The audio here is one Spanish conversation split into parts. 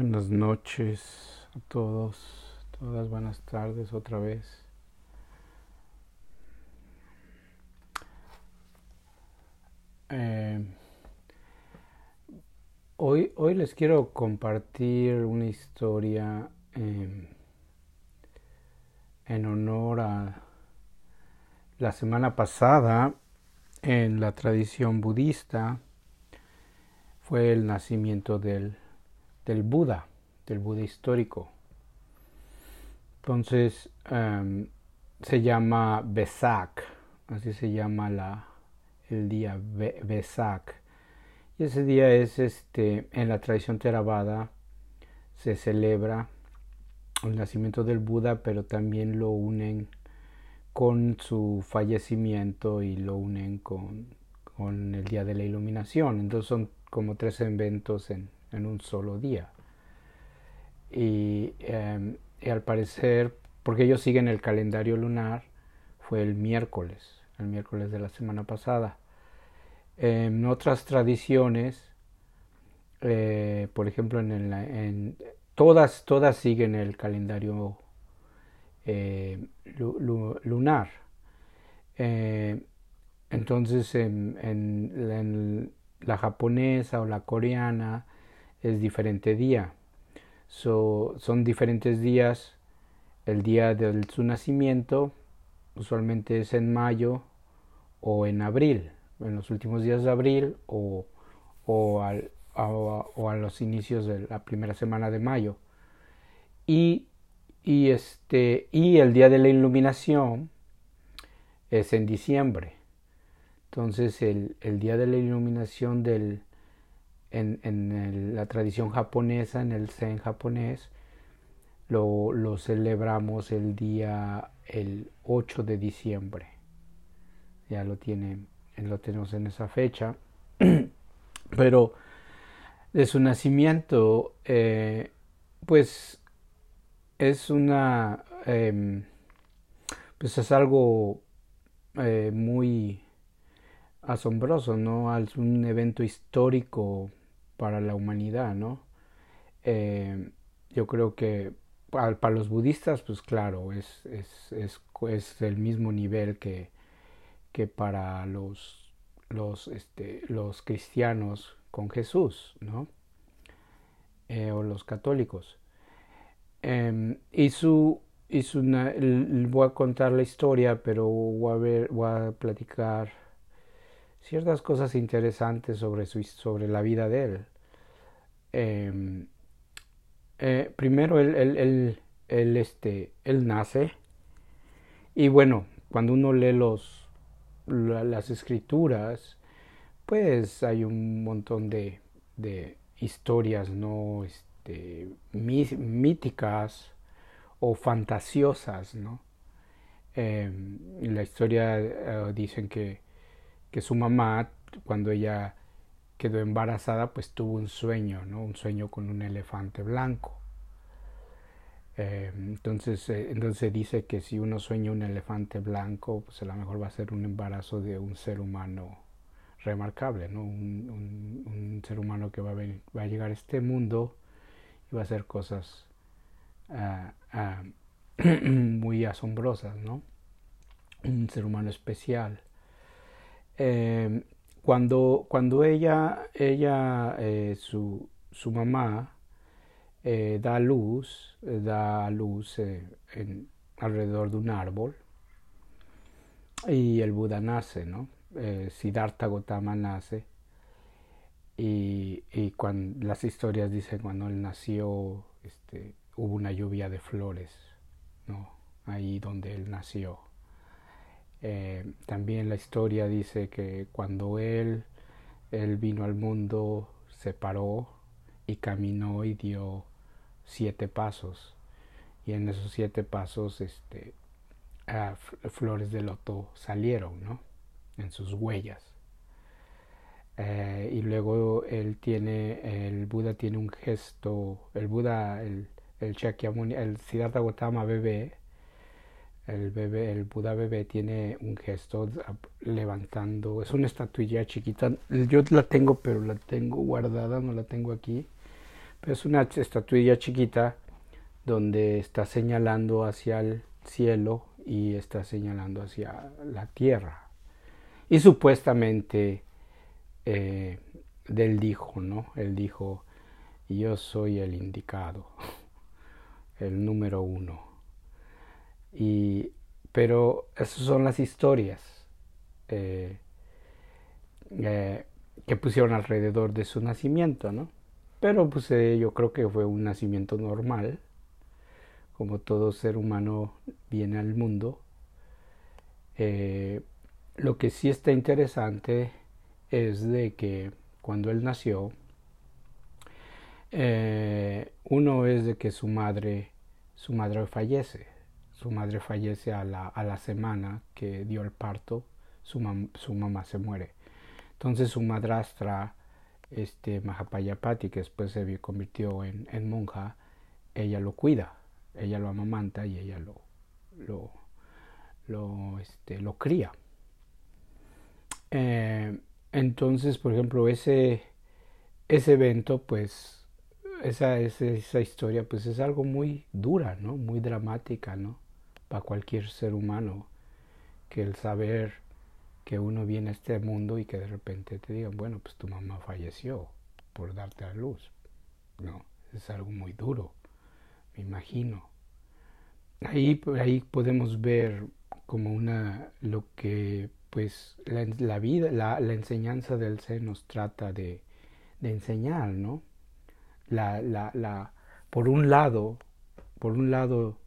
Buenas noches a todos, todas buenas tardes otra vez. Eh, hoy, hoy les quiero compartir una historia eh, en honor a la semana pasada en la tradición budista fue el nacimiento del del Buda, del Buda histórico. Entonces em, se llama Besak, así se llama la, el día Besak. Y ese día es este en la tradición Theravada se celebra el nacimiento del Buda, pero también lo unen con su fallecimiento y lo unen con, con el día de la iluminación. Entonces son como tres eventos en, en un solo día. Em, y, al parecer, porque ellos siguen el calendario lunar, fue el miércoles, el miércoles de la semana pasada. En otras tradiciones, eh, por ejemplo, en, en, todas, todas siguen el calendario eh, lunar. Eh, entonces, en, en, la japonesa o la coreana, es diferente día. son diferentes días. El día de su nacimiento usualmente es en mayo o en abril, en los últimos días de abril o, o, al, o a los inicios de la primera semana de mayo. Y, y, este, y el día de la iluminación es en diciembre. Entonces el, el día de la iluminación del, en, la tradición japonesa, en el Zen japonés, lo, lo, celebramos el día el 8 de diciembre. Ya lo tienen, lo tenemos en esa fecha. Pero de su nacimiento, eh, pues es una, em, pues es algo eh, muy asombroso, ¿no? Es un evento histórico para la humanidad, ¿no? Eh, yo creo que para, los budistas, pues claro, es, es, es, es el mismo nivel que, que para los, los, este, los cristianos con Jesús, ¿no? Eh, o los católicos. Em, y su, y su voy a contar la historia, pero voy a, ver, voy a platicar ciertas cosas interesantes sobre, su, sobre la vida de él. Em, eh, primero él, este, nace y bueno, cuando uno lee los, las escrituras, pues hay un montón de, de historias no este, míticas o fantasiosas, ¿no? Em, la historia eh, dicen que que su mamá, cuando ella quedó embarazada, pues tuvo un sueño, ¿no? Un sueño con un elefante blanco. Eh, entonces, eh, entonces dice que si uno sueña un elefante blanco, pues a lo mejor va a ser un embarazo de un ser humano remarcable, ¿no? Un, ser humano que va a, va a llegar a este mundo y va a hacer cosas ah, ah, muy asombrosas, ¿no? Un ser humano especial. Em, cuando, cuando ella, ella eh, su, su, mamá, eh, da luz, eh, da luz alrededor de un árbol y el Buda nace, ¿no? Siddhartha Gautama nace y, y cuando las historias dicen cuando él nació este, hubo una lluvia de flores, ¿no? Ahí donde él nació. Eh, también la historia dice que cuando él, él vino al mundo, se paró y caminó y dio siete pasos. Y en esos siete pasos, este, flores de loto salieron, ¿no? En sus huellas. Eh, y luego él tiene, el Buda tiene un gesto, el Buda, el, el Shakyamuni, el Siddhartha Gautama bebé, el bebé, el Buda bebé tiene un gesto levantando, es una estatuilla chiquita, yo la tengo pero la tengo guardada, no la tengo aquí, es una estatuilla chiquita donde está señalando hacia el cielo y está señalando hacia la tierra. Y supuestamente eh, él dijo, ¿no? Él dijo, yo soy el indicado, el número uno. Y, pero esas son las historias eh, eh, que pusieron alrededor de su nacimiento, ¿no? Pero pues yo creo que fue un nacimiento normal, como todo ser humano viene al mundo. Eh, lo que sí está interesante es de que cuando él nació, eh, uno es de que su madre, su madre fallece, su madre fallece a la, a la semana que dio el parto, su, su mamá se muere. Entonces su madrastra, este Mahapayapati, que después se convirtió en, en monja, ella lo cuida ella lo amamanta y ella lo, lo, lo, este, lo cría. Eh, entonces, por ejemplo, ese, ese evento, pues, esa, esa, historia, pues es algo muy dura, ¿no? Muy dramática, ¿no? Para cualquier ser humano, que el saber que uno viene a este mundo y que de repente te digan, bueno, pues tu mamá falleció por darte a luz. No, es algo muy duro me imagino. Ahí, ahí podemos ver como una, lo que pues la, la vida, la, la, enseñanza del ser nos trata de, de enseñar, ¿no? La, la, por un lado, por un lado,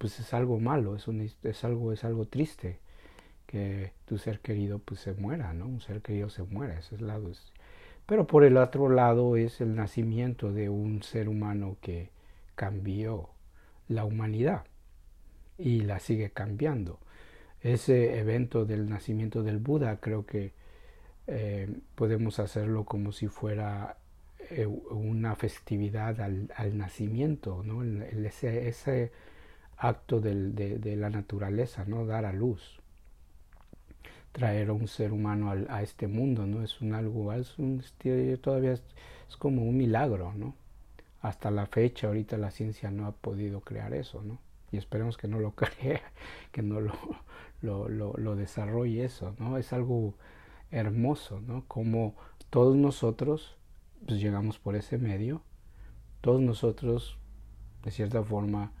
pues es algo malo, es, un, es, algo, es algo triste que tu ser querido pues se muera, ¿no? Un ser querido se muera, ese lado es... Pero por el otro lado es el nacimiento de un ser humano que, cambió la humanidad y la sigue cambiando. Ese evento del nacimiento del Buda creo que eh, podemos hacerlo como si fuera eh, una festividad al, nacimiento, ¿no? ese, ese, acto de, la naturaleza, ¿no? dar a luz, traer a un ser humano a este mundo, ¿no? es algo, es un, todavía es, como un milagro, ¿no? hasta la fecha ahorita la ciencia no ha podido crear eso, ¿no? Y esperemos que no lo crea, que no lo, lo, lo, lo desarrolle eso, ¿no? Es algo hermoso, ¿no? Como todos nosotros pues llegamos por ese medio, todos nosotros de cierta forma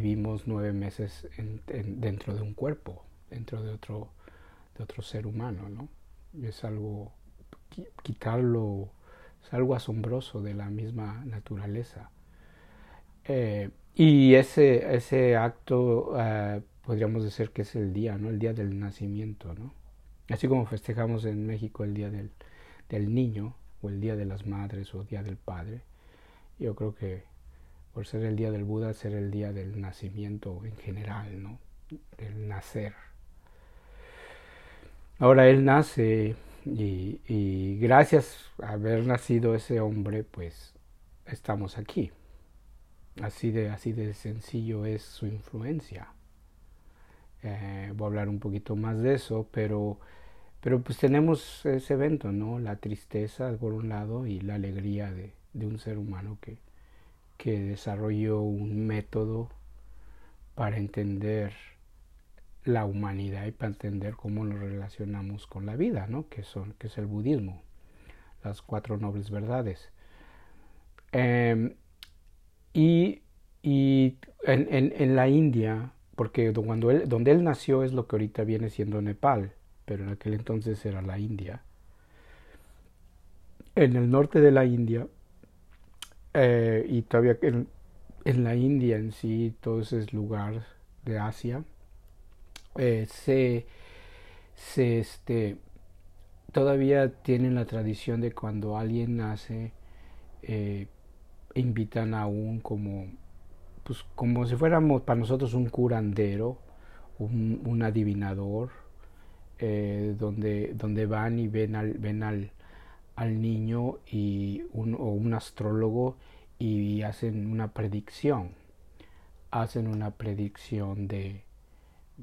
vivimos nueve meses en, dentro de un cuerpo, dentro de otro, de otro ser humano, ¿no? es algo, quitarlo es algo asombroso de la misma naturaleza. Eh, y ese, ese acto eh, podríamos decir que es el día, ¿no? El día del nacimiento, ¿no? Así como festejamos en México el día del, del niño, o el día de las madres, o el día del padre. Yo creo que por ser el día del Buda, ser el día del nacimiento en general, ¿no? Del nacer. Ahora él nace y, gracias a haber nacido ese hombre, pues estamos aquí. Así de, así de sencillo es su influencia. Eh, voy a hablar un poquito más de eso, pero, pero pues tenemos ese evento, ¿no? La tristeza por un lado y la alegría de, de un ser humano que, que desarrolló un método para entender la humanidad y para entender cómo nos relacionamos con la vida, ¿no? que, son, que es el budismo, las cuatro nobles verdades. Em, y, y en, en, en, la India, porque cuando él, donde él nació es lo que ahorita viene siendo Nepal, pero en aquel entonces era la India. En el norte de la India, eh, y todavía en, la India en sí, todo ese lugar de Asia, eh, se, se este, todavía tienen la tradición de cuando alguien nace, eh, invitan a un como, pues como si fuéramos para nosotros un curandero, un, un adivinador, eh, donde, donde van y ven al, ven al, al niño y un, o un astrólogo y hacen una predicción, hacen una predicción de,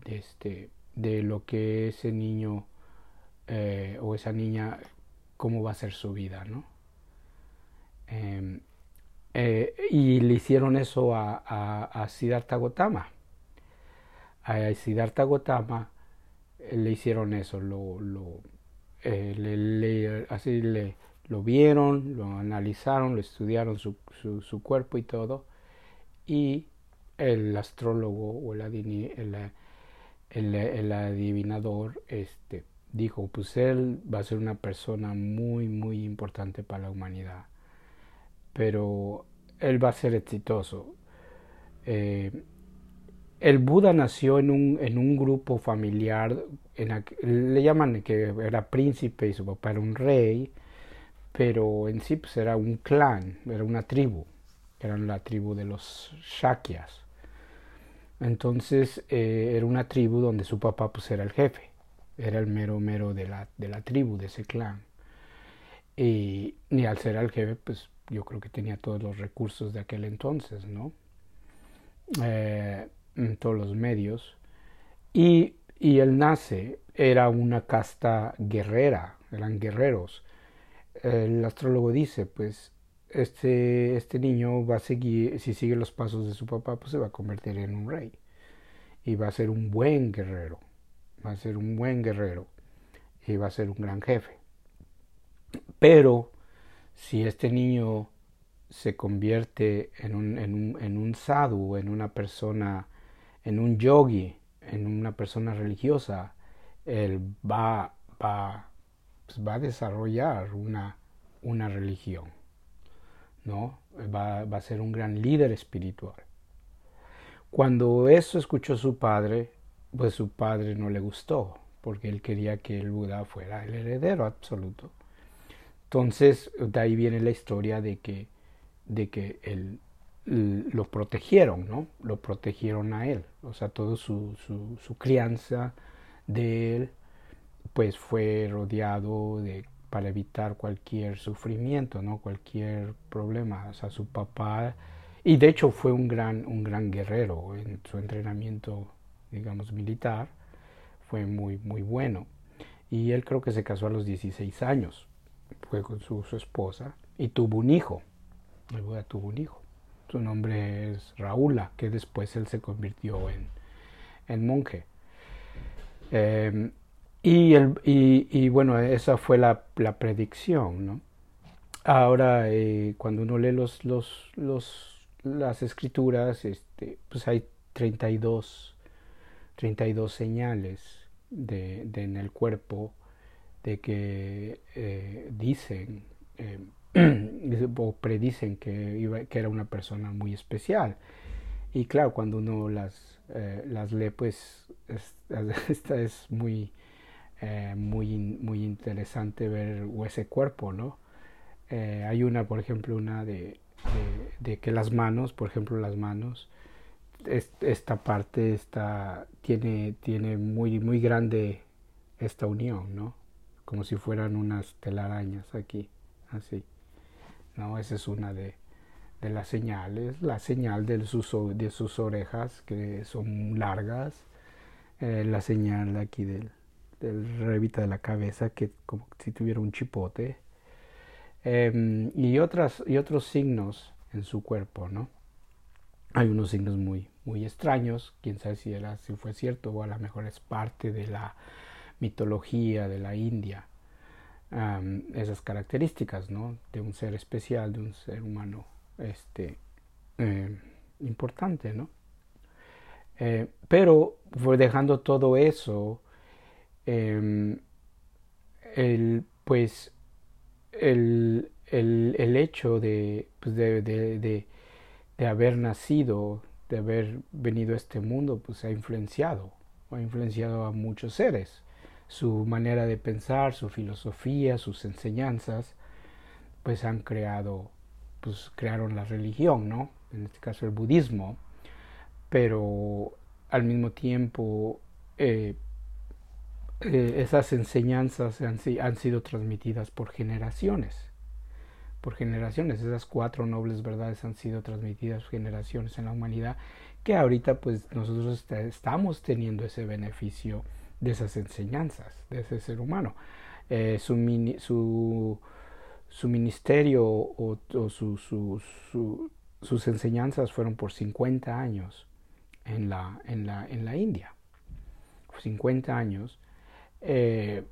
este, de lo que ese niño eh, o esa niña, cómo va a ser su vida, ¿no? Em, y le hicieron eso a, a, a Siddhartha Gautama. A Siddhartha Gautama eh, le hicieron eso, lo, eh, le, así le, lo vieron, lo analizaron, lo estudiaron su, su, cuerpo y todo, y el astrólogo o el, adivinador este, dijo, pues él va a ser una persona muy, muy importante para la humanidad, pero él va a ser exitoso. Eh, el Buda nació en un, en un grupo familiar, le llaman que era príncipe y su papá era un rey, pero en sí pues era un clan, era una tribu, eran la tribu de los Shakyas. Entonces eh, era una tribu donde su papá pues era el jefe, era el mero mero de la, de la tribu, de ese clan. Y, y al ser el jefe pues yo creo que tenía todos los recursos de aquel entonces, ¿no? Eh, en todos los medios. Y, y él nace, era una casta guerrera, eran guerreros. El astrólogo dice, pues, este, este niño va a seguir, si sigue los pasos de su papá, pues se va a convertir en un rey. Y va a ser un buen guerrero, va a ser un buen guerrero y va a ser un gran jefe. Pero si este niño se convierte en un, en un, en un en una persona, en un yogi, en una persona religiosa, él va, va, pues va a desarrollar una, una religión, ¿no? Va, va a ser un gran líder espiritual. Cuando eso escuchó su padre, pues su padre no le gustó, porque él quería que el Buda fuera el heredero absoluto. Entonces, de ahí viene la historia de que, de que él, lo protegieron, ¿no? Lo protegieron a él. O sea, toda su, su, crianza de él, pues fue rodeado de para evitar cualquier sufrimiento, ¿no? Cualquier problema. O sea, su papá, y de hecho fue un gran, un gran guerrero en su entrenamiento, digamos, militar, fue muy, muy bueno. Y él creo que se casó a los 16 años fue con su, su esposa y tuvo un hijo. Tuvo un hijo. Su nombre es Raúla, que después él se convirtió en, en monje. Eh, y, el, y, y, bueno, esa fue la, la predicción, ¿no? Ahora, eh, cuando uno lee los, los, los, las escrituras, este, pues hay 32, 32 señales de, en el cuerpo de que eh, dicen eh, o predicen que, iba, que era una persona muy especial. Y claro, cuando uno las, eh, las lee, pues es, esta es muy, eh, muy, muy interesante ver ese cuerpo, ¿no? Eh, hay una, por ejemplo, una de, de, de, que las manos, por ejemplo, las manos, esta parte está, tiene, tiene muy, muy grande esta unión, ¿no? como si fueran unas telarañas aquí, así. ¿No? Esa es una de, las señales, la señal de sus, de sus orejas que son largas, eh, la señal aquí del, del revita de la cabeza que como si tuviera un chipote, eh, y, otras, y otros signos en su cuerpo, ¿no? Hay unos signos muy, muy extraños, quién sabe si, era, si fue cierto o a lo mejor es parte de la mitología de la India, esas características, ¿no? De un ser especial, de un ser humano, este, eh, importante, ¿no? Eh, pero fue dejando todo eso, eh, el, pues, el, el, el hecho de, pues de, de, de haber nacido, de haber venido a este mundo, pues ha influenciado, ha influenciado a muchos seres su manera de pensar, su filosofía, sus enseñanzas, pues han creado, pues crearon la religión, ¿no? En este caso el budismo, pero al mismo tiempo eh, eh, esas enseñanzas han, han, sido transmitidas por generaciones, por generaciones, esas cuatro nobles verdades han sido transmitidas generaciones en la humanidad, que ahorita pues nosotros estamos teniendo ese beneficio de esas enseñanzas, de ese ser humano. Eh, su, su, su, ministerio o, o su, su, su, sus enseñanzas fueron por 50 años en la, en la, en la India. 50 años. Eh,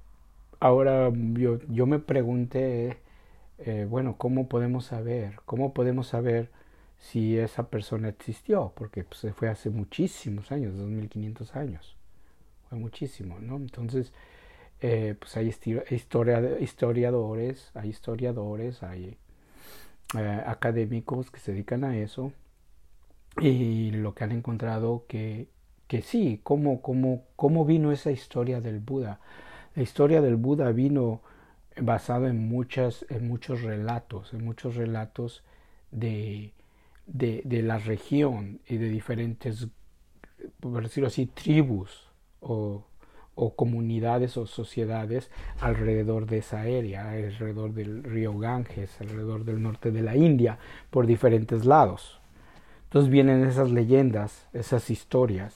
ahora yo, yo, me pregunté, eh, bueno, ¿cómo podemos saber? ¿Cómo podemos saber si esa persona existió? Porque pues, fue hace muchísimos años, 2500 años. Muchísimo, ¿no? Entonces, eh, pues hay historiadores, hay historiadores, hay académicos que se dedican a eso y lo que han encontrado que, que sí, cómo, cómo, cómo vino esa historia del Buda. La historia del Buda vino basada en, muchas, en muchos relatos, en muchos relatos de, de, de la región y de diferentes, por decirlo así, tribus o, o comunidades o sociedades alrededor de esa área, alrededor del río Ganges, alrededor del norte de la India, por diferentes lados. Entonces vienen esas leyendas, esas historias,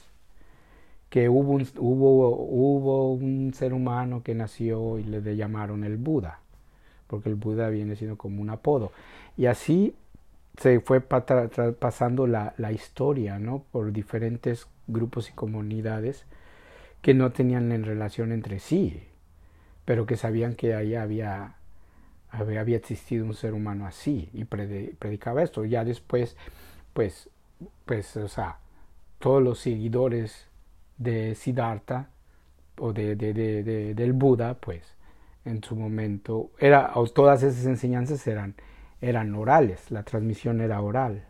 que hubo un, hubo, hubo un ser humano que nació y le llamaron el Buda, porque el Buda viene siendo como un apodo. Y así se fue pasando la, la, historia, ¿no? Por diferentes grupos y comunidades que no tenían en relación entre sí, pero que sabían que ahí había, había, existido un ser humano así y predicaba esto. Ya después pues, pues, o sea, todos los seguidores de Siddhartha o de, de, de, del Buda, pues, en su momento, era, todas esas enseñanzas eran, eran orales, la transmisión era oral,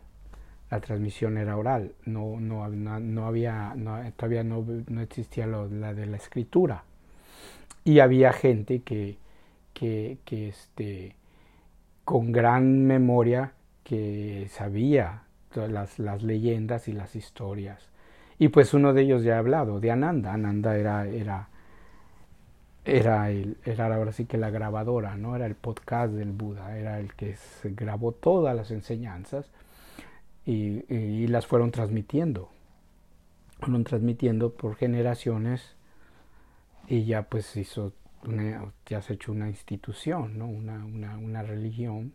la transmisión era oral, no, no, no, había, todavía no, no existía lo, la de la escritura. Y había gente que, que, que este, con gran memoria que sabía las, las leyendas y las historias. Y pues uno de ellos ya ha hablado, de Ananda. Ananda era, era, era, el, era ahora sí que la grabadora, ¿no? Era el podcast del Buda, era el que grabó todas las enseñanzas y, las fueron transmitiendo. Fueron transmitiendo por generaciones y ya pues hizo ya se hecho una institución, ¿no? una, una, una religión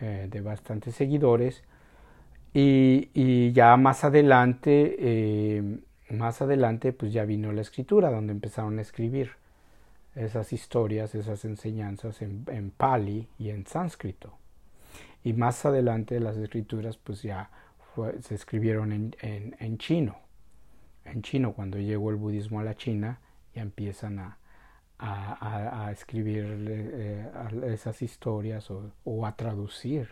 eh, de bastantes seguidores y, y ya más adelante, eh, más adelante, pues ya vino la escritura, donde empezaron a escribir esas historias, esas enseñanzas en, en pali y en sánscrito. Y más adelante las escrituras, pues ya se escribieron en, en, chino. En chino, cuando llegó el budismo a la China, ya empiezan a, a, a, escribir eh, esas historias o, o a traducir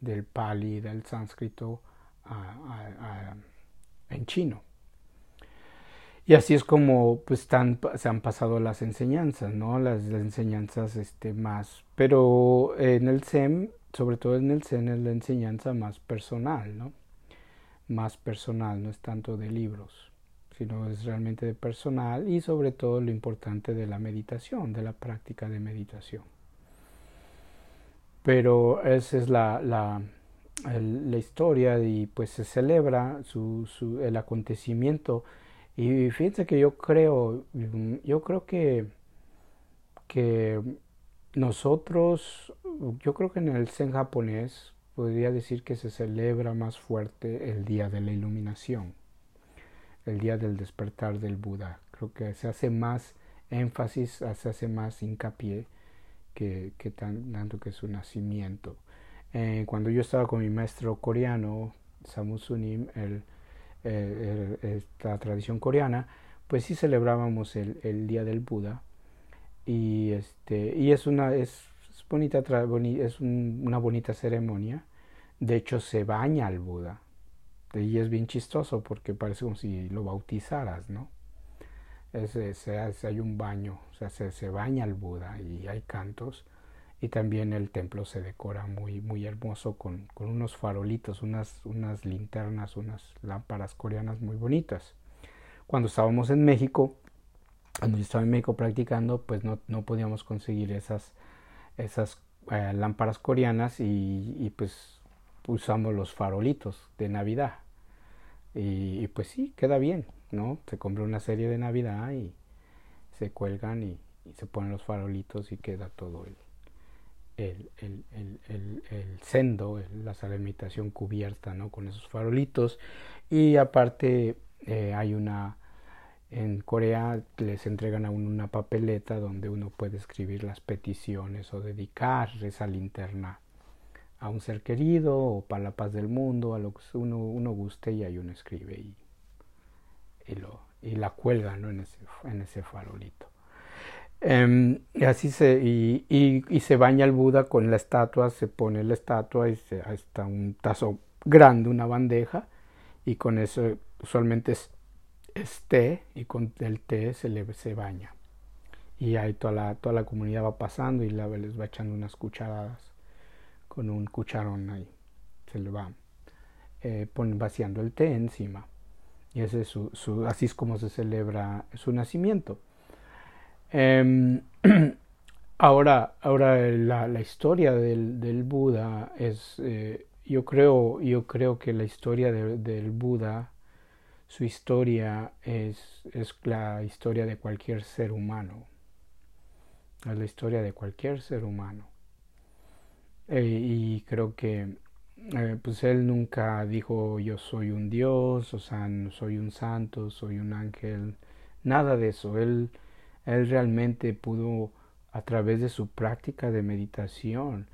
del pali, del sánscrito en chino. Y así es como pues se han pasado las enseñanzas, ¿no? Las, enseñanzas este, más, pero en el Zen, sobre todo en el Zen es la enseñanza más personal, ¿no? Más personal, no es tanto de libros, sino es realmente de personal y sobre todo lo importante de la meditación, de la práctica de meditación pero esa es la, la, la historia y pues se celebra su, su, el acontecimiento y fíjense que yo creo yo creo que que nosotros yo creo que en el zen japonés podría decir que se celebra más fuerte el día de la iluminación el día del despertar del Buda creo que se hace más énfasis se hace más hincapié que, tanto que su nacimiento. Eh, cuando yo estaba con mi maestro coreano, Samu Sunim, el, esta tradición coreana, pues sí celebrábamos el, el, día del Buda y este y es una es, bonita es una bonita ceremonia. De hecho se baña al Buda y es bien chistoso porque parece como si lo bautizaras, ¿no? se, hace, hay un baño, o sea, se, se, baña el Buda y hay cantos. Y también el templo se decora muy, muy hermoso con, con unos farolitos, unas, unas linternas, unas lámparas coreanas muy bonitas. Cuando estábamos en México, cuando yo estaba en México practicando, pues no, no podíamos conseguir esas, esas eh, lámparas coreanas y, y, pues usamos los farolitos de Navidad. Y, y, pues sí, queda bien. ¿no? Se compra una serie de Navidad y se cuelgan y, se ponen los farolitos y queda todo el, el, el, el, el sendo, la sala de meditación cubierta ¿no? con esos farolitos y aparte eh, hay una en Corea les entregan a uno una papeleta donde uno puede escribir las peticiones o dedicar esa linterna a un ser querido o para la paz del mundo, a lo que uno, uno guste y ahí uno escribe y, y, lo, y la cuelga ¿no? en, ese, en ese farolito. Em, y así se, y, y, se baña el Buda con la estatua, se pone la estatua y se, está un tazo grande, una bandeja, y con eso usualmente es, té, y con el té se le se baña. Y ahí toda la, toda la comunidad va pasando y les va echando unas cucharadas con un cucharón ahí. Se le va eh, vaciando el té encima. Y ese es su, su, así es como se celebra su nacimiento. Em, ahora, ahora la, la historia del, del, Buda es, eh, yo, creo, yo creo que la historia del Buda, su historia es, es la historia de cualquier ser humano. Es la historia de cualquier ser humano. Eh, y creo que eh, pues él nunca dijo yo soy un dios, o sea, soy un santo, soy un ángel, nada de eso. Él él realmente pudo, a través de su práctica de meditación,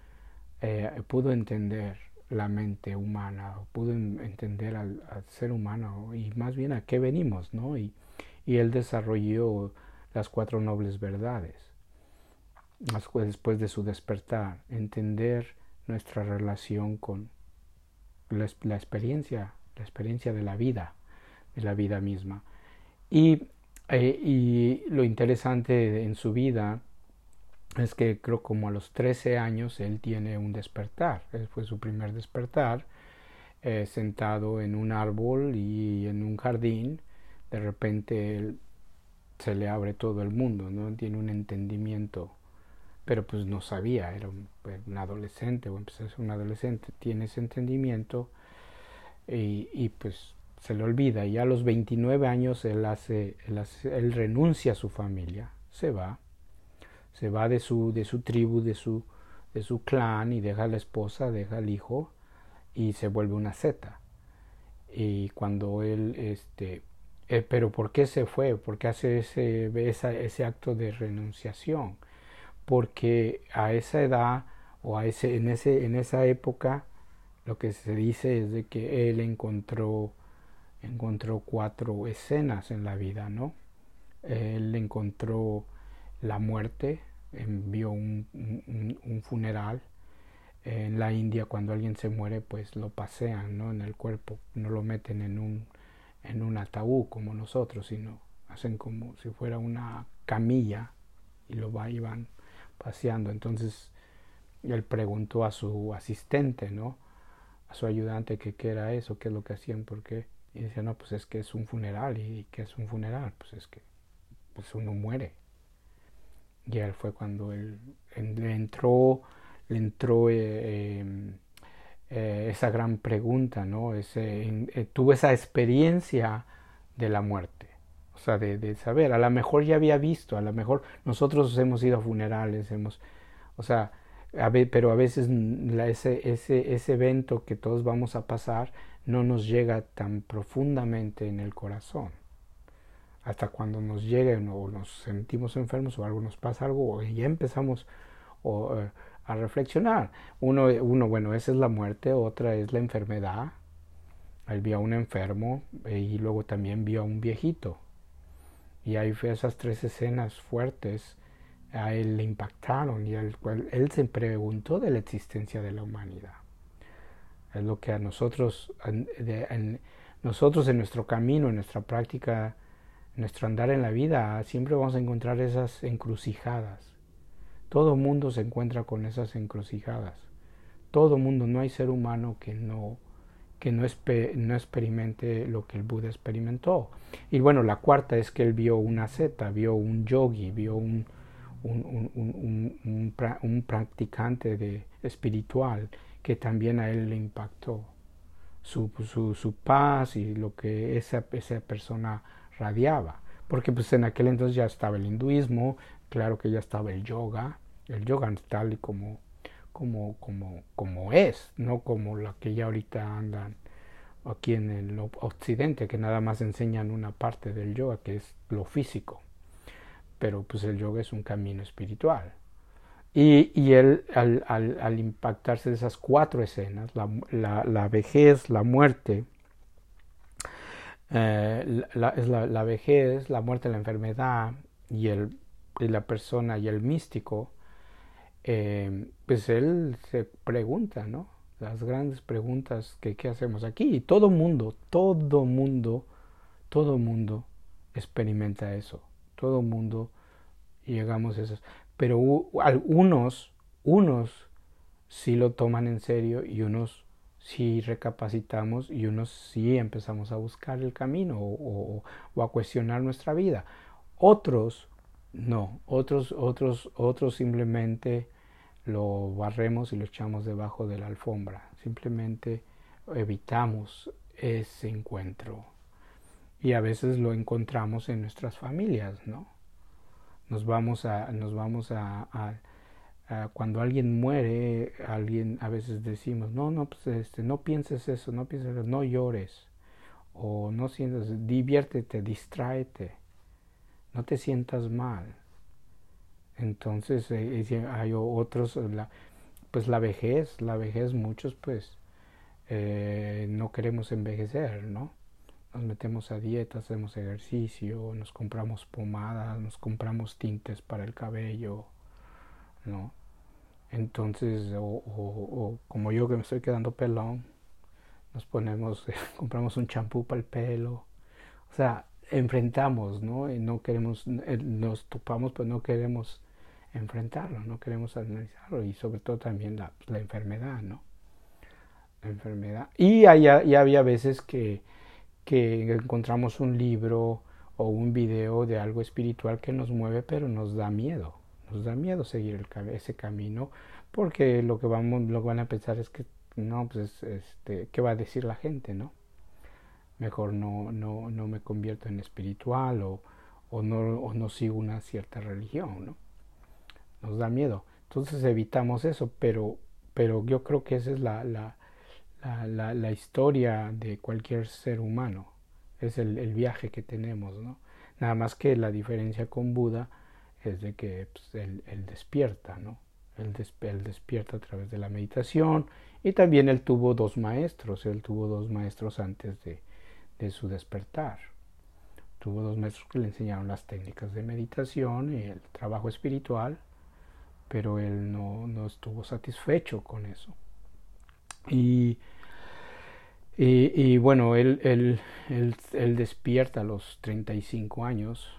eh, pudo entender la mente humana, pudo entender al, ser humano y más bien a qué venimos, ¿no? Y, y él desarrolló las cuatro nobles verdades después de su despertar, entender nuestra relación con la, experiencia, la experiencia de la vida, de la vida misma. Y eh, y lo interesante en su vida es que creo como a los 13 años él tiene un despertar. Él fue su primer despertar, eh, sentado en un árbol y en un jardín. De repente él, se le abre todo el mundo, ¿no? Tiene un entendimiento, pero pues no sabía, era un, adolescente o empezó a ser un adolescente, tiene ese entendimiento y, pues se le olvida y a los 29 años él, hace, él, renuncia a su familia, se va, se va de su, de su tribu, de su, de su clan y deja a la esposa, deja al hijo y se vuelve una zeta. Y cuando él, este, eh, pero ¿por qué se fue? ¿Por qué hace ese, ese acto de renunciación? Porque a esa edad o a ese, en, ese, en esa época lo que se dice es de que él encontró encontró cuatro escenas en la vida, ¿no? Él encontró la muerte, vio un, un, funeral. En la India cuando alguien se muere pues lo pasean ¿no? en el cuerpo, no lo meten en un, en un ataúd como nosotros, sino hacen como si fuera una camilla y lo va, van paseando. Entonces él preguntó a su asistente, ¿no? a su ayudante que qué era eso, qué es lo que hacían, por qué y decía, no, pues es que es un funeral. ¿Y qué es un funeral? Pues es que pues uno muere. Y él fue cuando él, le entró, le entró eh, em, eh, esa gran pregunta, ¿no? Ese, eh, tuvo esa experiencia de la muerte. O sea, de, saber, a lo mejor ya había visto, a lo mejor nosotros hemos ido a funerales, hemos, o sea, pero a veces ese, ese, ese evento que todos vamos a pasar no nos llega tan profundamente en el corazón. Hasta cuando nos llegue o nos sentimos enfermos o algo nos pasa algo y ya empezamos eh, a reflexionar. Uno, uno, bueno, esa es la muerte, otra es la enfermedad. Él vio a un enfermo eh, y luego también vio a un viejito. Y ahí fue esas tres escenas fuertes a él le impactaron y él, él se preguntó de la existencia de la humanidad. Es lo que a nosotros, en, nosotros en nuestro camino, en nuestra práctica, en nuestro andar en la vida, siempre vamos a encontrar esas encrucijadas. Todo mundo se encuentra con esas encrucijadas. Todo mundo, no hay ser humano que no, que no, no experimente lo que el Buda experimentó. Y bueno, la cuarta es que él vio una seta, vio un yogi, vio un, un, un, un, un practicante de, espiritual que también a él le impactó su, su, su paz y lo que esa, esa persona radiaba. Porque pues en aquel entonces ya estaba el hinduismo, claro que ya estaba el yoga, el yoga tal y como como, como, como es, no como la que ya ahorita andan aquí en el occidente, que nada más enseñan una parte del yoga, que es lo físico. Pero pues el yoga es un camino espiritual. Y, y él, al, al, impactarse de esas cuatro escenas, la, la vejez, la muerte, eh, la, es la, vejez, la muerte, la enfermedad y, el, y la persona y el místico, eh, pues él se pregunta, ¿no? Las grandes preguntas que qué hacemos aquí. Y todo mundo, todo mundo, todo mundo experimenta eso. Todo mundo llegamos a eso. Pero algunos, unos sí lo toman en serio y unos sí recapacitamos y unos sí empezamos a buscar el camino o, o, a cuestionar nuestra vida. Otros no, otros, otros, otros simplemente lo barremos y lo echamos debajo de la alfombra. Simplemente evitamos ese encuentro. Y a veces lo encontramos en nuestras familias, ¿no? Nos vamos a, nos vamos a, cuando alguien muere, alguien a veces decimos, no, no, pues este, no pienses eso, no pienses eso, no llores, o no sientas, diviértete, distráete, no te sientas mal. Entonces eh, hay otros, pues la vejez, la vejez muchos pues eh, no queremos envejecer, ¿no? Nos metemos a dieta, hacemos ejercicio, nos compramos pomadas, nos compramos tintes para el cabello, ¿no? Entonces, o, como yo que me estoy quedando pelón, nos ponemos, compramos un champú para el pelo. O sea, enfrentamos, ¿no? Y no queremos, eh, nos topamos, pero no queremos enfrentarlo, no queremos analizarlo y sobre todo también la, enfermedad, ¿no? La enfermedad. Y ya, ya había veces que, que encontramos un libro o un video de algo espiritual que nos mueve, pero nos da miedo, nos da miedo seguir ese camino, porque lo que vamos, lo que van a pensar es que no, pues este, ¿qué va a decir la gente, no? Mejor no, no, no me convierto en espiritual o, no, no sigo una cierta religión, ¿no? nos da miedo. Entonces evitamos eso, pero, pero yo creo que esa es la, la, la, la historia de cualquier ser humano, es el, el, viaje que tenemos, ¿no? Nada más que la diferencia con Buda es de que pues, él, despierta, ¿no? Él, él, despierta a través de la meditación y también él tuvo dos maestros, él tuvo dos maestros antes de, de su despertar. Tuvo dos maestros que le enseñaron las técnicas de meditación y el trabajo espiritual pero él no, no estuvo satisfecho con eso. Y, y, bueno, él, él, él, él, despierta a los 35 años,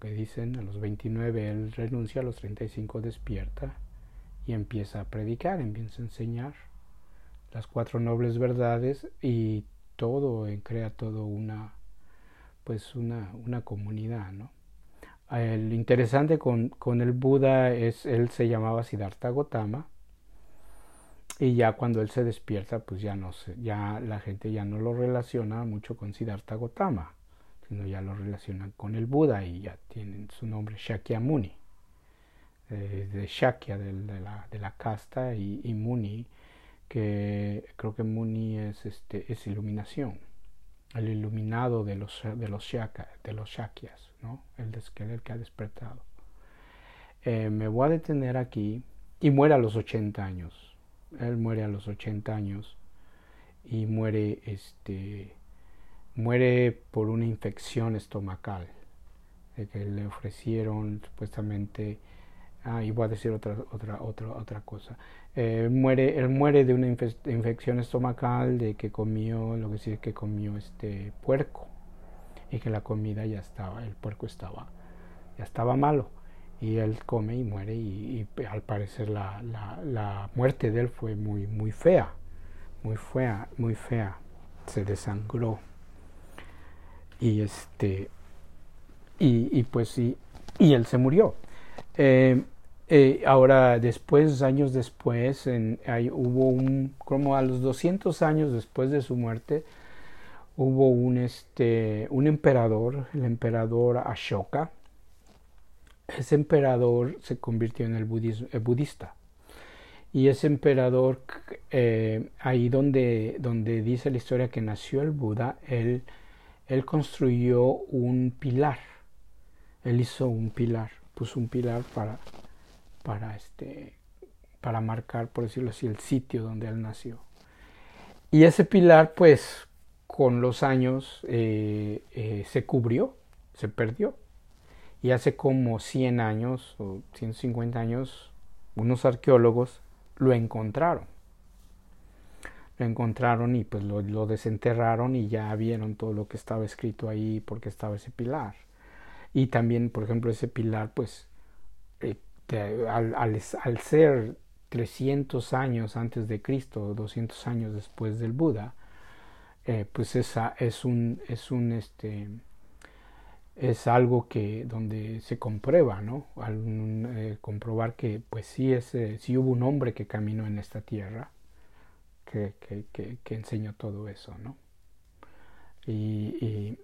que dicen, a los 29 él renuncia, a los 35 despierta y empieza a predicar, empieza a enseñar las cuatro nobles verdades y todo, crea todo una, pues una, una comunidad, ¿no? El interesante con, con, el Buda es, él se llamaba Siddhartha Gautama, y ya cuando él se despierta, pues ya no sé, ya la gente ya no lo relaciona mucho con Siddhartha Gautama, sino ya lo relacionan con el Buda y ya tienen su nombre Shakyamuni, eh, de Shakya, de, la, de la casta, y, Muni, que creo que Muni es, este, es iluminación, el iluminado de los, de los, shaka, de los Shakyas. ¿no? El, el que ha despertado. Eh, me voy a detener aquí y muere a los 80 años. Él muere a los 80 años y muere este muere por una infección estomacal que le ofrecieron supuestamente ah y voy a decir otra otra otra otra cosa eh, muere él muere de una infección estomacal de que comió lo que sí que comió este puerco y que la comida ya estaba, el puerco estaba, ya estaba malo. Y él come y muere y, al parecer la, la, la, muerte de él fue muy, muy fea, muy fea, muy fea. Se desangró. Y este, y, y pues sí, y él se murió. Eh, eh, ahora, después, años después, en, hay, hubo un, como a los 200 años después de su muerte, hubo un, este, un emperador, el emperador Ashoka. Ese emperador se convirtió en el budismo, budista. Y ese emperador, eh, ahí donde, donde dice la historia que nació el Buda, él, él construyó un pilar. Él hizo un pilar, puso un pilar para, para, este, para marcar, por decirlo así, el sitio donde él nació. Y ese pilar, pues, con los años eh, eh, se cubrió, se perdió. Y hace como 100 años o 150 años, unos arqueólogos lo encontraron. Lo encontraron y pues lo, desenterraron y ya vieron todo lo que estaba escrito ahí porque estaba ese pilar. Y también, por ejemplo, ese pilar, pues, eh, al, al, ser 300 años antes de Cristo, 200 años después del Buda, eh, pues esa es un, es un, este, es algo que donde se comprueba, ¿no? Al, eh, comprobar que pues sí, es, sí hubo un hombre que caminó en esta tierra que, que, enseñó todo eso, ¿no? Y,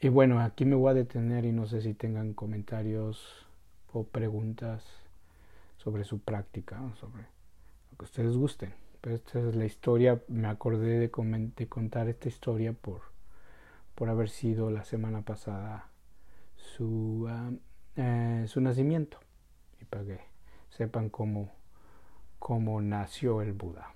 y, bueno, aquí me voy a detener y no sé si tengan comentarios o preguntas sobre su práctica, sobre lo que ustedes gusten. Pero esta es la historia, me acordé de, de contar esta historia por, por haber sido la semana pasada su, ah, eh, su nacimiento y para que sepan cómo, cómo nació el Buda.